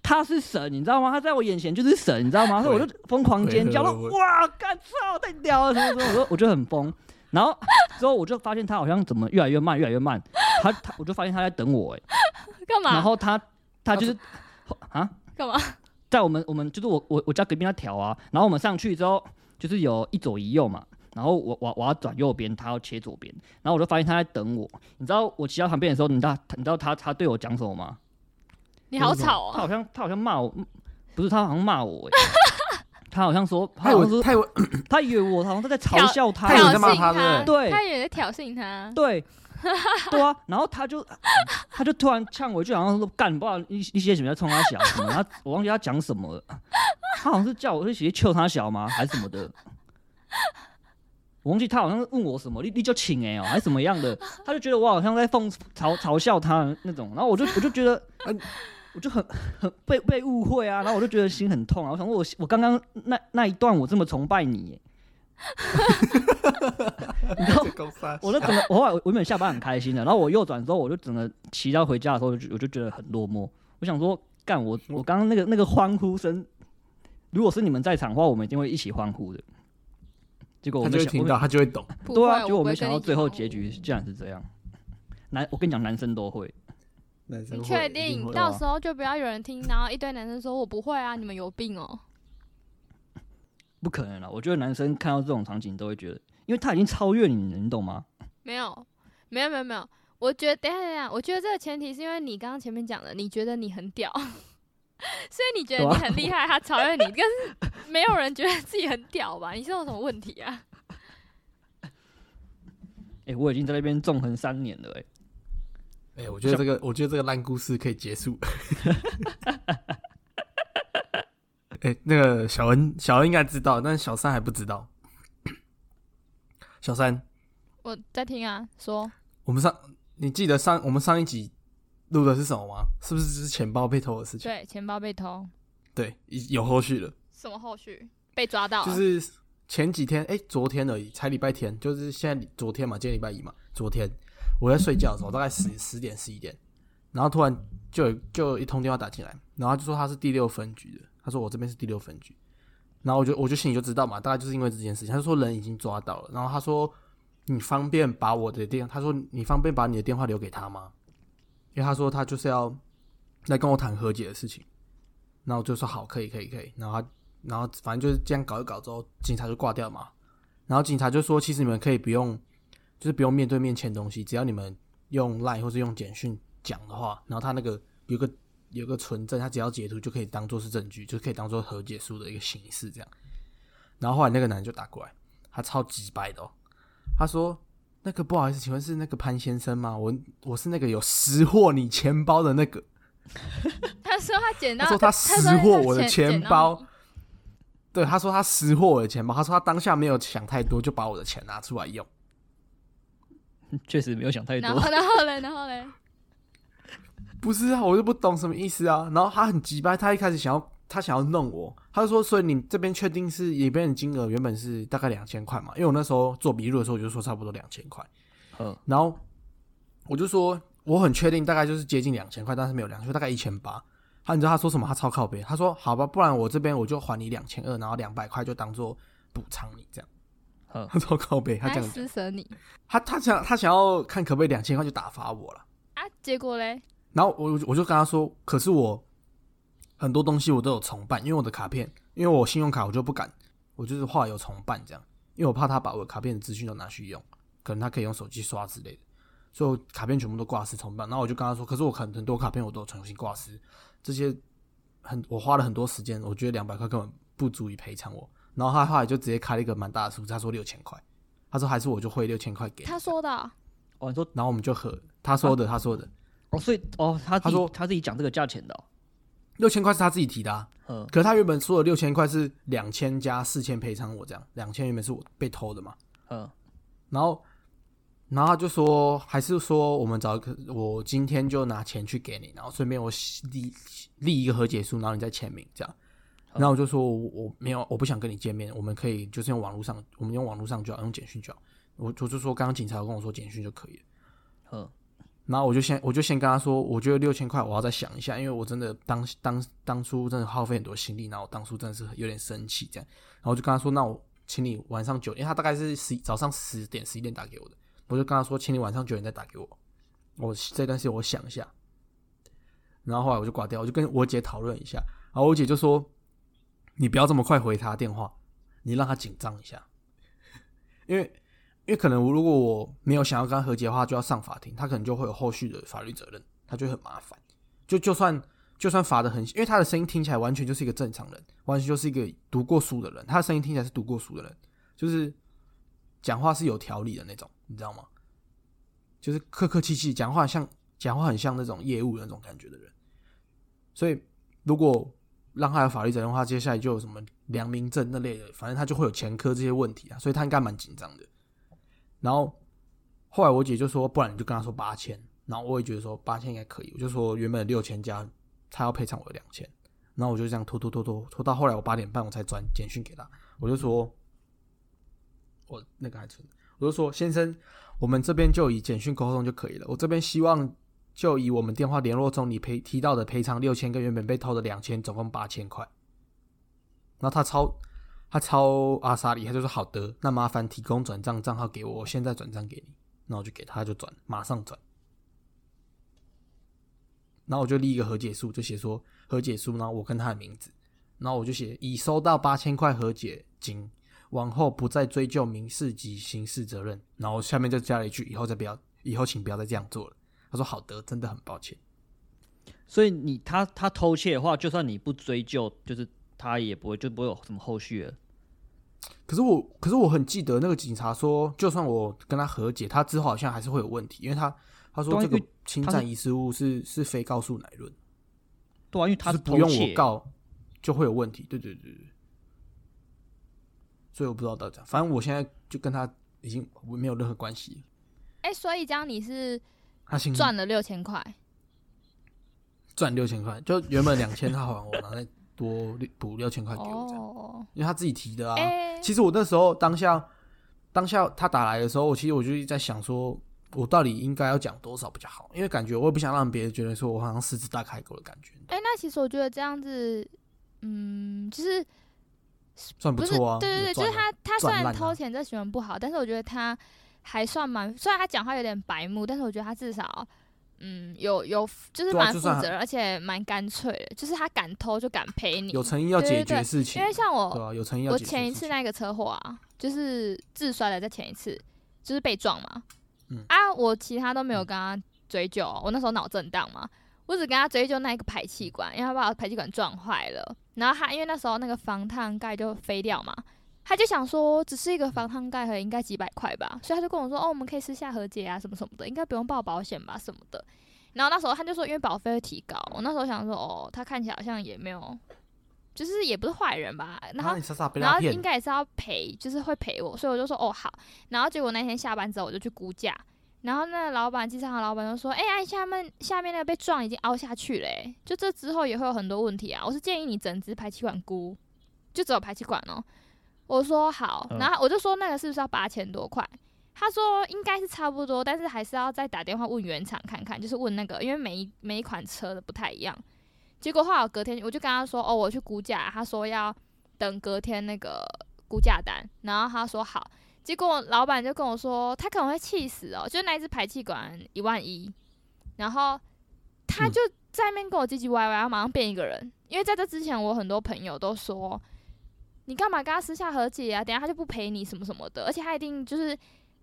他是神，你知道吗？他在我眼前就是神，你知道吗？所以我就疯狂尖叫，说会会会哇，干操，太屌了，什么什么，我就我就很疯。然后之后我就发现他好像怎么越来越慢，越来越慢。他他我就发现他在等我，哎，干嘛？然后他他就是啊，干嘛？在我们我们就是我我我家隔壁那条啊，然后我们上去之后就是有一左一右嘛，然后我我我要转右边，他要切左边，然后我就发现他在等我。你知道我骑到旁边的时候，你知道你知道他他对我讲什么吗？你好吵哦！他好像他好像骂我，不是他好像骂我、欸，他好像说他好像说为他以为 他以为我好像在嘲笑他，他以为在骂他对不对？他以为在挑衅他。对。对啊，然后他就他就突然呛我一句，好像说干，不知道一一些什么在冲他小什么，他我忘记他讲什么了，他好像是叫我去直接救他小吗，还是什么的。我忘记他好像是问我什么，你你就请哎哦，还是什么样的，他就觉得我好像在讽嘲嘲笑他那种，然后我就我就觉得，嗯、我就很很被被误会啊，然后我就觉得心很痛啊，我想说我我刚刚那那一段我这么崇拜你耶，你知道我就整个，我后来我原本下班很开心的，然后我右转之后，我就整个骑到回家的时候，我就我就觉得很落寞。我想说，干我我刚刚那个那个欢呼声，如果是你们在场的话，我们一定会一起欢呼的。结果我就会听到，他就会懂。对啊，会结果我没想到最后结局竟然是这样。男，我跟你讲，男生都会。你男生会确定？到时候就不要有人听，然后一堆男生说我不会啊，你们有病哦。不可能了，我觉得男生看到这种场景都会觉得，因为他已经超越你了，你懂吗？没有，没有，没有，没有。我觉得，等下，等下，我觉得这个前提是因为你刚刚前面讲的，你觉得你很屌，所以你觉得你很厉害，他超越你，但是没有人觉得自己很屌吧？你是有什么问题啊？哎、我已经在那边纵横三年了、哎，哎、我觉得这个，我觉得这个烂故事可以结束。哎、那个小恩，小恩应该知道，但是小三还不知道。小三，我在听啊，说我们上，你记得上我们上一集录的是什么吗？是不是就是钱包被偷的事情？对，钱包被偷，对，已有后续了。什么后续？被抓到，就是前几天，哎、昨天而已，才礼拜天，就是现在昨天嘛，今天礼拜一嘛，昨天我在睡觉的时候，大概十十点十一点，然后突然就有就有一通电话打进来，然后就说他是第六分局的，他说我这边是第六分局，然后我就我就心里就知道嘛，大概就是因为这件事情，他就说人已经抓到了，然后他说你方便把我的电，他说你方便把你的电话留给他吗？因为他说他就是要来跟我谈和解的事情，然后就说好，可以，可以，可以。然后他，然后反正就是这样搞一搞之后，警察就挂掉嘛。然后警察就说，其实你们可以不用，就是不用面对面签东西，只要你们用 Line 或是用简讯讲的话，然后他那个有个有个存证，他只要截图就可以当做是证据，就可以当做和解书的一个形式这样。然后后来那个男人就打过来，他超级白的哦，他说。那个不好意思，请问是那个潘先生吗？我我是那个有识货你钱包的那个。他说他捡到，他说他识货我的钱包。对，他说他识货我的钱包。他说他当下没有想太多，就把我的钱拿出来用。确实没有想太多。然后，然后嘞，然后嘞，不是啊，我就不懂什么意思啊。然后他很急掰，他一开始想要。他想要弄我，他就说：“所以你这边确定是里边的金额原本是大概两千块嘛？因为我那时候做笔录的时候，我就说差不多两千块。嗯，然后我就说我很确定，大概就是接近两千块，但是没有两千，大概一千八。他你知道他说什么？他超靠背，他说：好吧，不然我这边我就还你两千二，然后两百块就当做补偿你这样。嗯，他超靠背，他这样施舍你。他他想他想要看可不可以两千块就打发我了啊？结果嘞？然后我我就跟他说，可是我。很多东西我都有重办，因为我的卡片，因为我信用卡我就不敢，我就是话有重办这样，因为我怕他把我的卡片的资讯都拿去用，可能他可以用手机刷之类的，所以我卡片全部都挂失重办。然后我就跟他说，可是我可能很多卡片我都重新挂失，这些很我花了很多时间，我觉得两百块根本不足以赔偿我。然后他后来就直接开了一个蛮大的数字，他说六千块，他说还是我就汇六千块给他说的，哦，你说，然后我们就和他说的，他说的，哦，所以哦，他他说他自己讲这个价钱的。六千块是他自己提的，啊，嗯，可是他原本说的六千块是两千加四千赔偿我这样，两千原本是我被偷的嘛，嗯，然后，然后他就说，还是说我们找一个，我今天就拿钱去给你，然后顺便我立立一个和解书，然后你再签名这样，然后我就说我没有，我不想跟你见面，我们可以就是用网络上，我们用网络上就好，用简讯就好，我我就说刚刚警察跟我说简讯就可以了，嗯。然后我就先我就先跟他说，我觉得六千块我要再想一下，因为我真的当当当初真的耗费很多心力，然后我当初真的是有点生气这样。然后我就跟他说，那我请你晚上九点，他大概是十早上十点十一点打给我的，我就跟他说，请你晚上九点再打给我，我这段时间我想一下。然后后来我就挂掉，我就跟我姐讨论一下，然后我姐就说，你不要这么快回他电话，你让他紧张一下，因为。因为可能如果我没有想要跟他和解的话，就要上法庭，他可能就会有后续的法律责任，他就很麻烦。就就算就算罚的很，因为他的声音听起来完全就是一个正常人，完全就是一个读过书的人，他的声音听起来是读过书的人，就是讲话是有条理的那种，你知道吗？就是客客气气，讲话像讲话很像那种业务那种感觉的人。所以如果让他有法律责任的话，接下来就有什么良民证那类的，反正他就会有前科这些问题啊，所以他应该蛮紧张的。然后后来我姐就说，不然你就跟他说八千。然后我也觉得说八千应该可以，我就说原本六千加，他要赔偿我两千。然后我就这样拖拖拖拖拖到后来我八点半我才转简讯给他，我就说，我那个还存，我就说先生，我们这边就以简讯沟通就可以了。我这边希望就以我们电话联络中你赔提到的赔偿六千跟原本被偷的两千，总共八千块。然后他超。他超阿萨里，他就说好的，那麻烦提供转账账号给我，我现在转账给你。那我就给他，就转，马上转。然后我就立一个和解书，就写说和解书，然后我跟他的名字，然后我就写已收到八千块和解金，往后不再追究民事及刑事责任。然后下面就加了一句，以后再不要，以后请不要再这样做了。他说好的，真的很抱歉。所以你他他偷窃的话，就算你不追究，就是他也不会就不会有什么后续了。可是我，可是我很记得那个警察说，就算我跟他和解，他之后好像还是会有问题，因为他他说这个侵占遗失物是是非告诉乃论，对啊，因为他是不用我告就会有问题，对对对对，所以我不知道到底，反正我现在就跟他已经没有任何关系。哎，所以这样你是他赚了六千块，赚六千块，就原本两千他还我，然后。多补六千块给我，这样，因为他自己提的啊。其实我那时候当下，当下他打来的时候，我其实我就在想，说我到底应该要讲多少比较好？因为感觉我也不想让别人觉得说我好像狮子大开口的感觉。哎，那其实我觉得这样子，嗯，就是算不错啊。对对对，就是他他虽然偷钱这行为不好，但是我觉得他还算蛮，虽然他讲话有点白目，但是我觉得他至少。嗯，有有，就是蛮负责任，而且蛮干脆的，就是他敢偷就敢赔你。有诚意要对对解决对事情，因为像我，对啊，有诚意要我解决前一次那个车祸啊，就是自摔的，在前一次就是被撞嘛。嗯啊，我其他都没有跟他追究，我那时候脑震荡嘛，我只跟他追究那一个排气管，因为他把我排气管撞坏了。然后他因为那时候那个防烫盖就飞掉嘛，他就想说只是一个防烫盖，应该几百块吧，所以他就跟我说哦，我们可以私下和解啊，什么什么的，应该不用报保险吧，什么的。然后那时候他就说，因为保费会提高，我那时候想说哦，他看起来好像也没有，就是也不是坏人吧，然后啊傻傻然后应该也是要赔，就是会赔我，所以我就说哦好。然后结果那天下班之后，我就去估价，然后那个老板，机场的老板就说：“哎、呀，下面下面那个被撞已经凹下去了、欸，就这之后也会有很多问题啊。我是建议你整只排气管估，就只有排气管哦。”我说好，嗯然后我就说那个是不是要八千多块？他说应该是差不多，但是还是要再打电话问原厂看看，就是问那个，因为每一每一款车的不太一样。结果后来我隔天我就跟他说：“哦，我去估价。”他说要等隔天那个估价单，然后他说好。结果老板就跟我说，他可能会气死哦，就那一只排气管一万一，然后他嗯就在那边跟我唧唧歪歪，然后马上变一个人。因为在这之前，我很多朋友都说，你干嘛跟他私下和解啊？等下他就不赔你什么什么的，而且他一定就是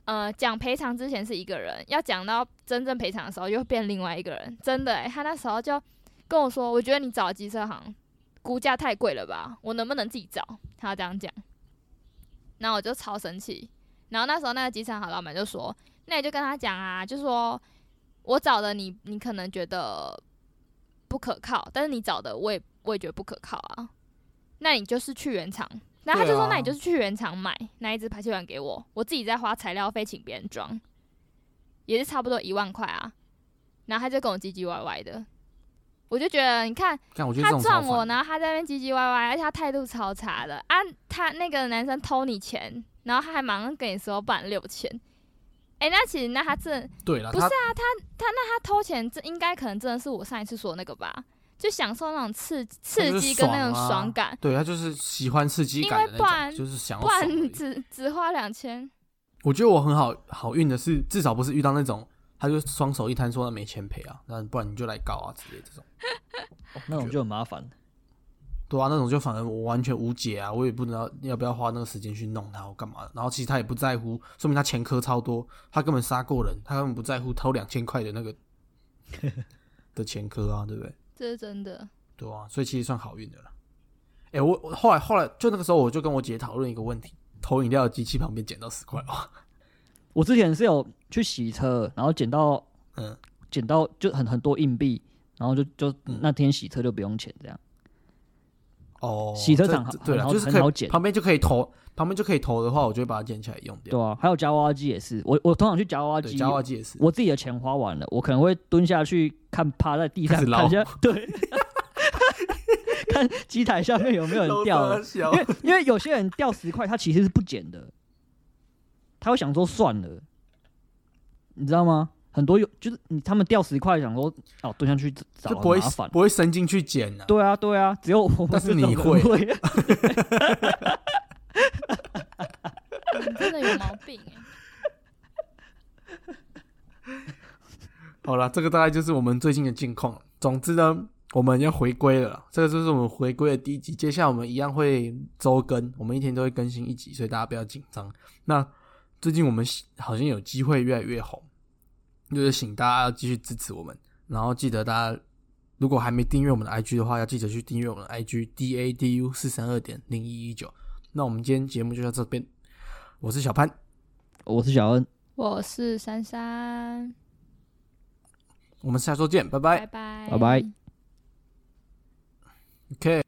呃讲赔偿之前是一个人，要讲到真正赔偿的时候又变另外一个人。真的、欸，他那时候就跟我说，我觉得你找机车行估价太贵了吧，我能不能自己找？他这样讲，然后我就超生气。然后那时候那个机场行老板就说：“那你就跟他讲啊，就说我找的你，你可能觉得不可靠，但是你找的我也我也觉得不可靠啊。那你就是去原厂。”然后他就说：“对啊那你就是去原厂买那一只排气管给我，我自己再花材料费请别人装，也是差不多一万块啊。”然后他就跟我唧唧歪歪的，我就觉得你看他撞我，然后他在那边唧唧歪歪，而且他态度超差的啊！他那个男生偷你钱，然后他还马上跟你说不然六千。哎、那其实那他这对了，不是啊他他偷钱，这应该可能真的是我上一次说的那个吧？就享受那种刺刺激跟那种爽感，对他就是喜欢刺激感的那为不然种，就是想要不然只只花两千。我觉得我很好好运的是，至少不是遇到那种他就双手一摊说他没钱赔啊，那不然你就来搞啊之类这种。哦那种就很麻烦。对啊，那种就反而我完全无解啊，我也不知道要不要花那个时间去弄他或干嘛的。然后其实他也不在乎，说明他前科超多，他根本杀过人，他根本不在乎偷两千块的那个 的前科啊，对不对？这是真的，对啊，所以其实算好运的了。哎、我我后来后来就那个时候，我就跟我姐讨论一个问题：投饮料机器旁边捡到十块哦。我之前是有去洗车，然后捡到嗯，捡到就很很多硬币，然后就就嗯那天洗车就不用钱这样。哦，洗车场这对了，很好就是很好捡旁边就可以投，旁边就可以投的话，我就会把它捡起来用掉。对啊，还有夹娃娃机也是，我我通常去夹娃娃对，机，夹娃娃机也是。我自己的钱花完了，我可能会蹲下去看，趴在地上开始捞看一下，对，看机台下面有没有人掉 了，因为因为有些人掉十块，他其实是不捡的，他会想说算了，你知道吗？很多有就是你他们掉十块，想说哦蹲下去找就不会很麻烦，不会伸进去捡啊。对啊对啊，只有我们 但是这种人你会会，你 真的有毛病哎、好了，这个大概就是我们最近的近况了。总之呢，我们要回归了啦，这个就是我们回归的第一集。接下来我们一样会周更，我们一天都会更新一集，所以大家不要紧张。那最近我们好像有机会越来越红，就是请大家要继续支持我们，然后记得大家如果还没订阅我们的 IG 的话，要记得去订阅我们的 IG D A D U 四三二点零一一九。那我们今天节目就到这边，我是小潘，我是小恩，我是珊珊，我们下周见，拜拜。拜拜，拜拜。，OK。